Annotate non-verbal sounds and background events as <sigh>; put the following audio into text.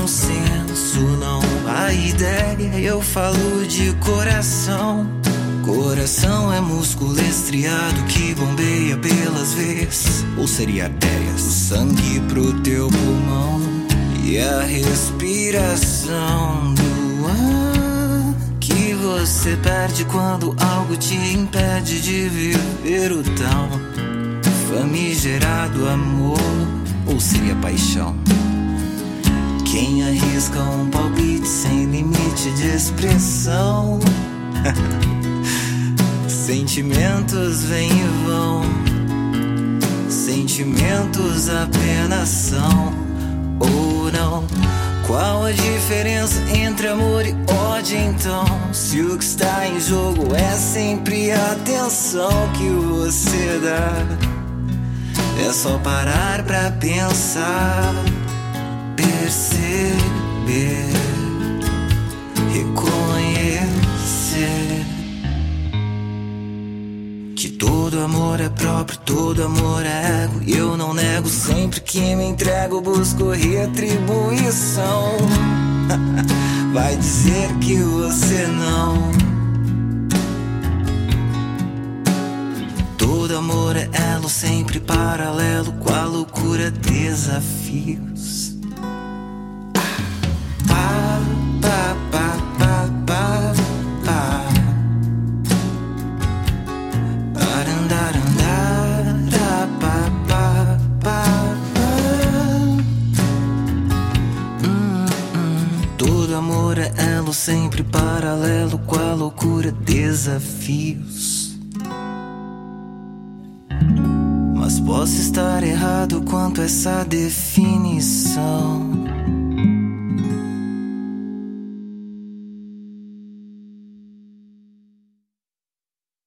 Há consenso, não há ideia. Eu falo de coração. Coração é músculo estriado que bombeia pelas veias. Ou seria artérias? O sangue pro teu pulmão e a respiração do ar que você perde quando algo te impede de viver o tal famigerado amor. Ou seria paixão? Quem arrisca um palpite sem limite de expressão? <laughs> Sentimentos vêm e vão, sentimentos apenas são ou não. Qual a diferença entre amor e ódio então? Se o que está em jogo é sempre a atenção que você dá, é só parar pra pensar, todo amor é próprio, todo amor é ego. E eu não nego, sempre que me entrego, busco retribuição. <laughs> Vai dizer que você não. Todo amor é elo, sempre paralelo com a loucura, desafios. Todo amor é elo, sempre paralelo com a loucura, desafios. Mas posso estar errado quanto a essa definição.